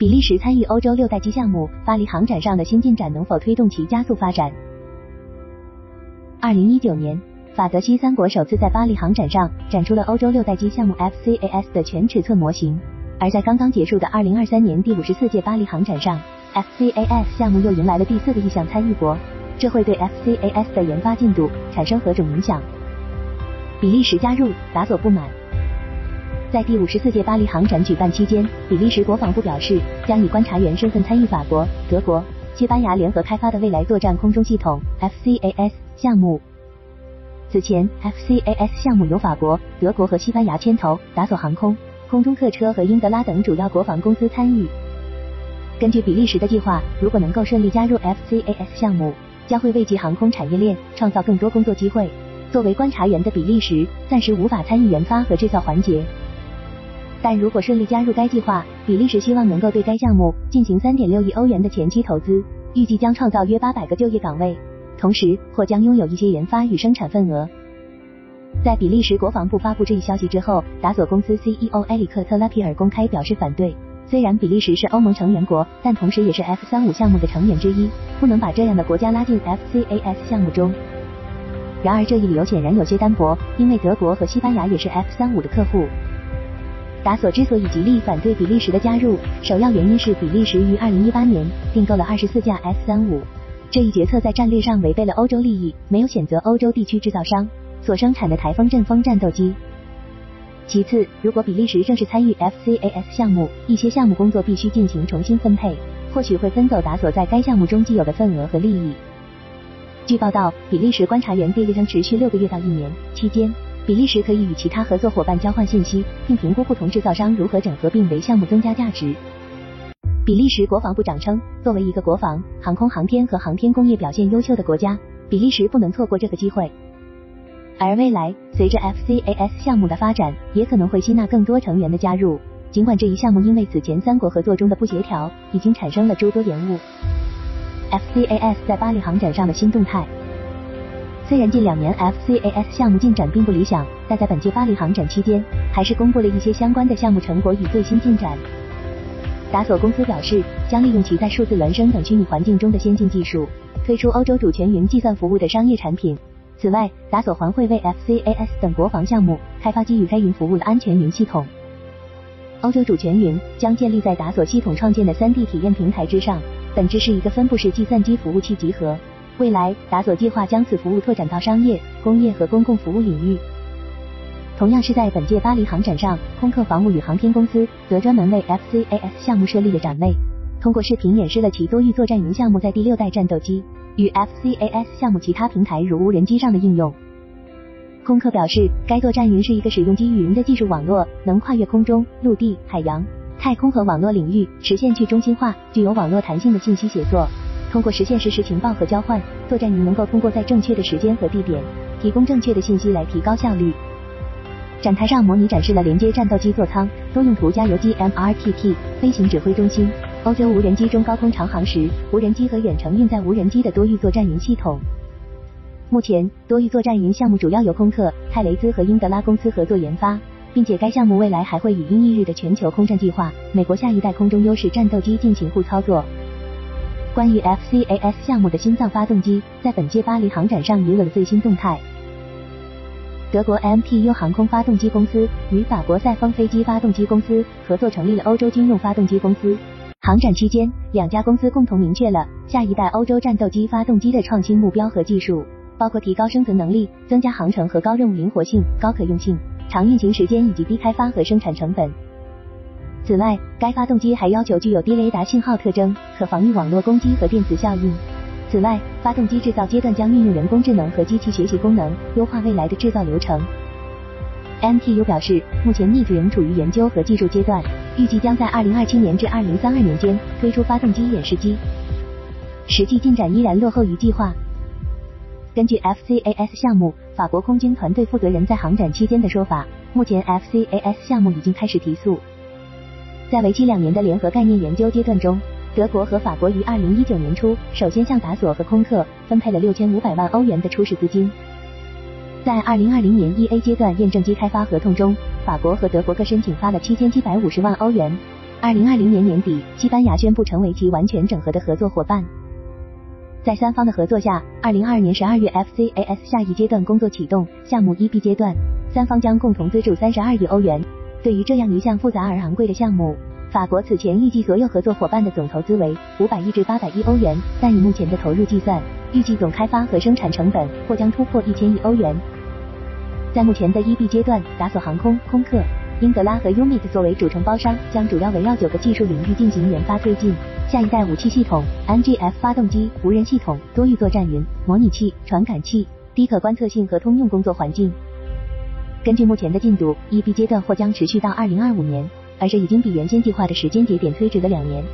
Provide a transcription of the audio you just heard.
比利时参与欧洲六代机项目，巴黎航展上的新进展能否推动其加速发展？二零一九年，法德西三国首次在巴黎航展上展出了欧洲六代机项目 FCAS 的全尺寸模型。而在刚刚结束的二零二三年第五十四届巴黎航展上，FCAS 项目又迎来了第四个意向参与国，这会对 FCAS 的研发进度产生何种影响？比利时加入，达索不满。在第五十四届巴黎航展举办期间，比利时国防部表示将以观察员身份参与法国、德国、西班牙联合开发的未来作战空中系统 FCAS 项目。此前，FCAS 项目由法国、德国和西班牙牵头，达索航空、空中客车和英德拉等主要国防公司参与。根据比利时的计划，如果能够顺利加入 FCAS 项目，将会为其航空产业链创造更多工作机会。作为观察员的比利时暂时无法参与研发和制造环节。但如果顺利加入该计划，比利时希望能够对该项目进行三点六亿欧元的前期投资，预计将创造约八百个就业岗位，同时或将拥有一些研发与生产份额。在比利时国防部发布这一消息之后，达索公司 CEO 埃里克特拉皮尔公开表示反对。虽然比利时是欧盟成员国，但同时也是 F 三五项目的成员之一，不能把这样的国家拉进 FCAS 项目中。然而这一理由显然有些单薄，因为德国和西班牙也是 F 三五的客户。达索之所以极力反对比利时的加入，首要原因是比利时于二零一八年订购了二十四架 F 三五，这一决策在战略上违背了欧洲利益，没有选择欧洲地区制造商所生产的台风阵风战斗机。其次，如果比利时正式参与 FCAS 项目，一些项目工作必须进行重新分配，或许会分走达索在该项目中既有的份额和利益。据报道，比利时观察员队列将持续六个月到一年，期间。比利时可以与其他合作伙伴交换信息，并评估不同制造商如何整合并为项目增加价值。比利时国防部长称，作为一个国防、航空航天和航天工业表现优秀的国家，比利时不能错过这个机会。而未来，随着 FCAS 项目的发展，也可能会吸纳更多成员的加入。尽管这一项目因为此前三国合作中的不协调，已经产生了诸多延误。FCAS 在巴黎航展上的新动态。虽然近两年 FCAS 项目进展并不理想，但在本届巴黎航展期间，还是公布了一些相关的项目成果与最新进展。达索公司表示，将利用其在数字孪生等虚拟环境中的先进技术，推出欧洲主权云计算服务的商业产品。此外，达索还会为 FCAS 等国防项目开发基于该云服务的安全云系统。欧洲主权云将建立在达索系统创建的 3D 体验平台之上，本质是一个分布式计算机服务器集合。未来，达索计划将此服务拓展到商业、工业和公共服务领域。同样是在本届巴黎航展上，空客防务与航天公司则专门为 FCAS 项目设立了展位，通过视频演示了其多域作战云项目在第六代战斗机与 FCAS 项目其他平台如无人机上的应用。空客表示，该作战云是一个使用基于云的技术网络，能跨越空中、陆地、海洋、太空和网络领域，实现去中心化、具有网络弹性的信息协作。通过实现实时情报和交换，作战云能够通过在正确的时间和地点提供正确的信息来提高效率。展台上模拟展示了连接战斗机座舱、多用途加油机 MRTT、飞行指挥中心、欧洲无人机中高空长航时无人机和远程运载无人机的多域作战云系统。目前，多域作战云项目主要由空客、泰雷兹和英德拉公司合作研发，并且该项目未来还会与英译日的全球空战计划、美国下一代空中优势战斗机进行互操作。关于 FCAS 项目的心脏发动机，在本届巴黎航展上也有了最新动态。德国 MTU 航空发动机公司与法国赛风飞机发动机公司合作成立了欧洲军用发动机公司。航展期间，两家公司共同明确了下一代欧洲战斗机发动机的创新目标和技术，包括提高生存能力、增加航程和高任务灵活性、高可用性、长运行时间以及低开发和生产成本。此外，该发动机还要求具有低雷达信号特征，可防御网络攻击和电磁效应。此外，发动机制造阶段将运用人工智能和机器学习功能，优化未来的制造流程。MTU 表示，目前逆子仍处于研究和技术阶段，预计将在2027年至2032年间推出发动机演示机。实际进展依然落后于计划。根据 FCAS 项目法国空军团队负责人在航展期间的说法，目前 FCAS 项目已经开始提速。在为期两年的联合概念研究阶段中，德国和法国于二零一九年初首先向达索和空客分配了六千五百万欧元的初始资金。在二零二零年 EA 阶段验证机开发合同中，法国和德国各申请发了七千七百五十万欧元，二零二零年年底，西班牙宣布成为其完全整合的合作伙伴。在三方的合作下，二零二二年十二月，FCAS 下一阶段工作启动，项目一 B 阶段，三方将共同资助三十二亿欧元。对于这样一项复杂而昂贵的项目，法国此前预计所有合作伙伴的总投资为五百亿至八百亿欧元，但以目前的投入计算，预计总开发和生产成本或将突破一千亿欧元。在目前的 E B 阶段，达索航空、空客。英德拉和 UMIT 作为主承包商，将主要围绕九个技术领域进行研发推进。下一代武器系统、NGF 发动机、无人系统、多域作战云、模拟器、传感器、低可观测性和通用工作环境。根据目前的进度，EB 阶段或将持续到二零二五年，而这已经比原先计划的时间节点推迟了两年。